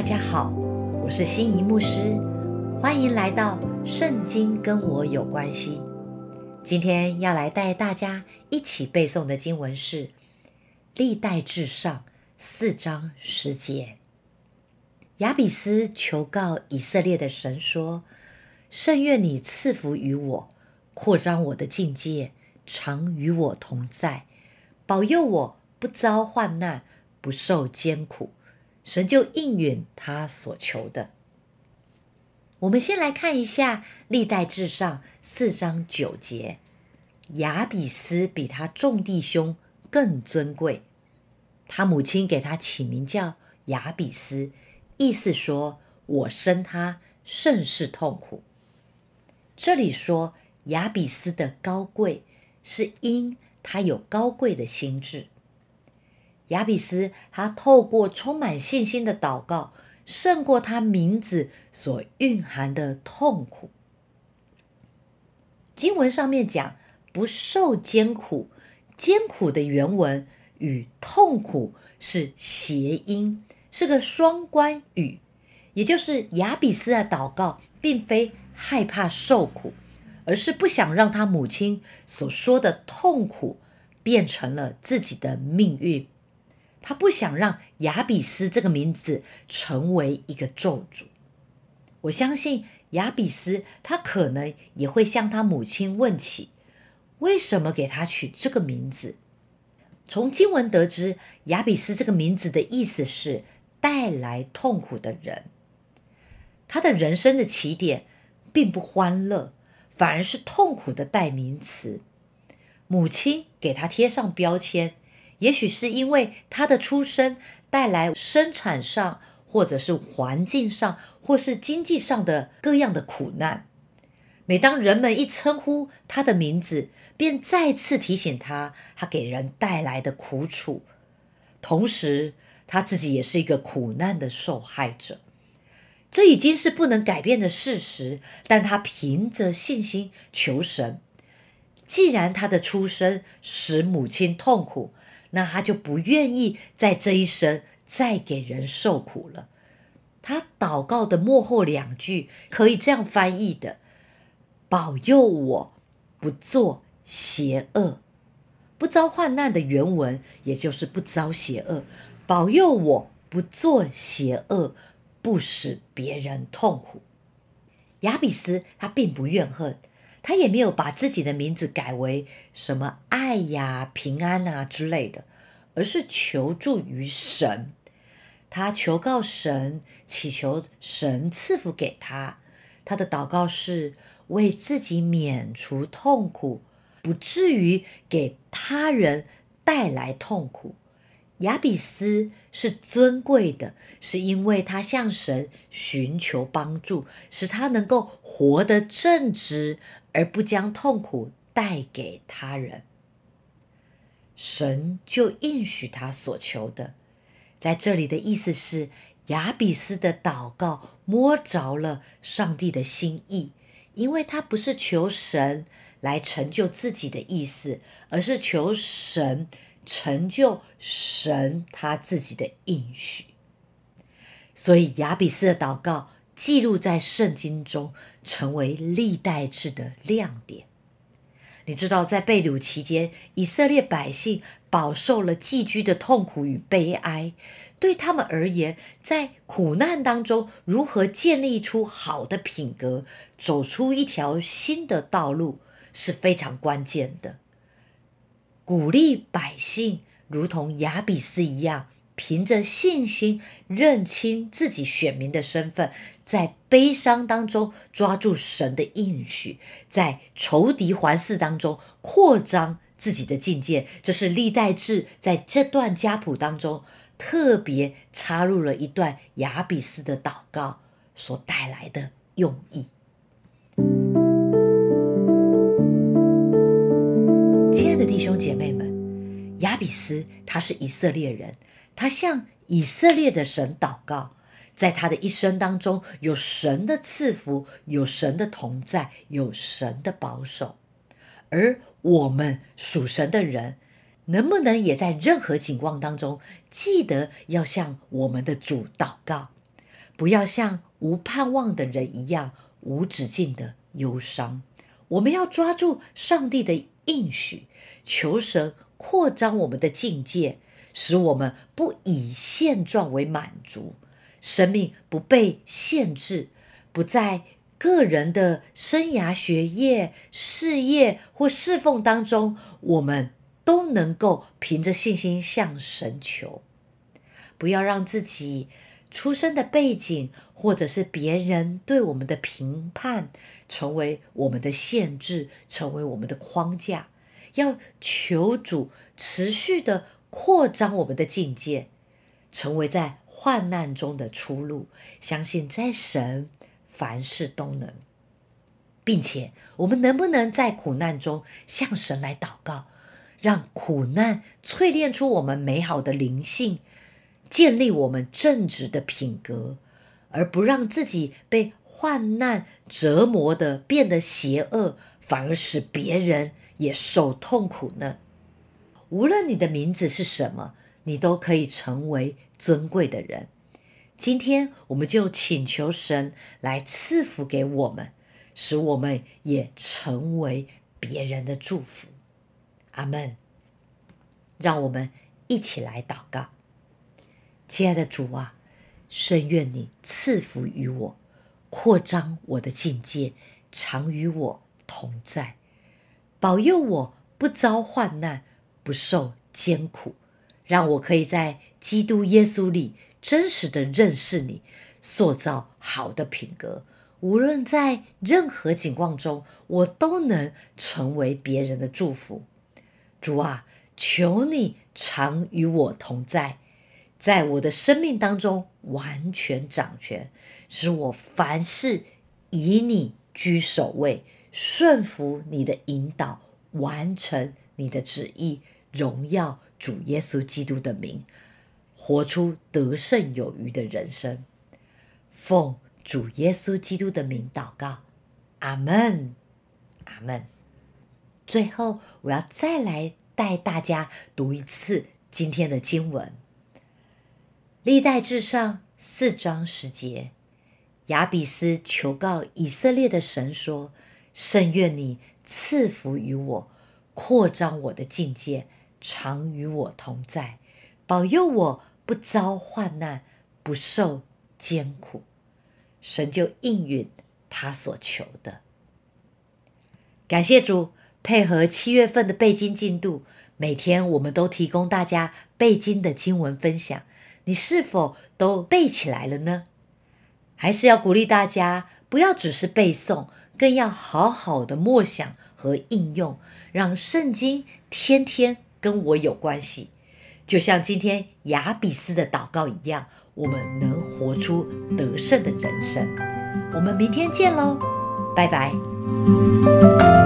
大家好，我是心仪牧师，欢迎来到《圣经跟我有关系》。今天要来带大家一起背诵的经文是《历代至上》四章十节。亚比斯求告以色列的神说：“圣愿你赐福于我，扩张我的境界，常与我同在，保佑我不遭患难，不受艰苦。”神就应允他所求的。我们先来看一下《历代至上》四章九节：雅比斯比他众弟兄更尊贵，他母亲给他起名叫雅比斯，意思说我生他甚是痛苦。这里说雅比斯的高贵，是因他有高贵的心智。亚比斯，他透过充满信心的祷告，胜过他名字所蕴含的痛苦。经文上面讲不受艰苦，艰苦的原文与痛苦是谐音，是个双关语。也就是亚比斯的祷告，并非害怕受苦，而是不想让他母亲所说的痛苦变成了自己的命运。他不想让亚比斯这个名字成为一个咒诅。我相信亚比斯，他可能也会向他母亲问起，为什么给他取这个名字。从经文得知，亚比斯这个名字的意思是带来痛苦的人。他的人生的起点并不欢乐，反而是痛苦的代名词。母亲给他贴上标签。也许是因为他的出生带来生产上，或者是环境上，或是经济上的各样的苦难。每当人们一称呼他的名字，便再次提醒他他给人带来的苦楚，同时他自己也是一个苦难的受害者。这已经是不能改变的事实，但他凭着信心求神。既然他的出生使母亲痛苦，那他就不愿意在这一生再给人受苦了。他祷告的幕后两句可以这样翻译的：“保佑我不做邪恶，不遭患难的原文，也就是不遭邪恶。保佑我不做邪恶，不使别人痛苦。”亚比斯他并不怨恨。他也没有把自己的名字改为什么爱呀、平安啊之类的，而是求助于神。他求告神，祈求神赐福给他。他的祷告是为自己免除痛苦，不至于给他人带来痛苦。亚比斯是尊贵的，是因为他向神寻求帮助，使他能够活得正直。而不将痛苦带给他人，神就应许他所求的。在这里的意思是，亚比斯的祷告摸着了上帝的心意，因为他不是求神来成就自己的意思，而是求神成就神他自己的应许。所以亚比斯的祷告。记录在圣经中，成为历代志的亮点。你知道，在被掳期间，以色列百姓饱受了寄居的痛苦与悲哀。对他们而言，在苦难当中，如何建立出好的品格，走出一条新的道路，是非常关键的。鼓励百姓，如同亚比斯一样。凭着信心认清自己选民的身份，在悲伤当中抓住神的应许，在仇敌环伺当中扩张自己的境界，这是历代志在这段家谱当中特别插入了一段亚比斯的祷告所带来的用意。亲爱的弟兄姐妹，比斯他是以色列人。他向以色列的神祷告，在他的一生当中，有神的赐福，有神的同在，有神的保守。而我们属神的人，能不能也在任何情况当中，记得要向我们的主祷告？不要像无盼望的人一样无止境的忧伤。我们要抓住上帝的应许，求神扩张我们的境界，使我们不以现状为满足，生命不被限制，不在个人的生涯、学业、事业或侍奉当中，我们都能够凭着信心向神求。不要让自己出生的背景，或者是别人对我们的评判。成为我们的限制，成为我们的框架，要求主持续的扩张我们的境界，成为在患难中的出路。相信在神凡事都能，并且我们能不能在苦难中向神来祷告，让苦难淬炼出我们美好的灵性，建立我们正直的品格，而不让自己被。患难折磨的变得邪恶，反而使别人也受痛苦呢。无论你的名字是什么，你都可以成为尊贵的人。今天，我们就请求神来赐福给我们，使我们也成为别人的祝福。阿门。让我们一起来祷告，亲爱的主啊，深愿你赐福于我。扩张我的境界，常与我同在，保佑我不遭患难，不受艰苦，让我可以在基督耶稣里真实的认识你，塑造好的品格。无论在任何境况中，我都能成为别人的祝福。主啊，求你常与我同在。在我的生命当中完全掌权，使我凡事以你居首位，顺服你的引导，完成你的旨意，荣耀主耶稣基督的名，活出得胜有余的人生。奉主耶稣基督的名祷告，阿门，阿门。最后，我要再来带大家读一次今天的经文。历代至上四章十节，亚比斯求告以色列的神说：“圣愿你赐福于我，扩张我的境界，常与我同在，保佑我不遭患难，不受艰苦。”神就应允他所求的。感谢主，配合七月份的背经进度，每天我们都提供大家背经的经文分享。你是否都背起来了呢？还是要鼓励大家，不要只是背诵，更要好好的默想和应用，让圣经天天跟我有关系。就像今天雅比斯的祷告一样，我们能活出得胜的人生。我们明天见喽，拜拜。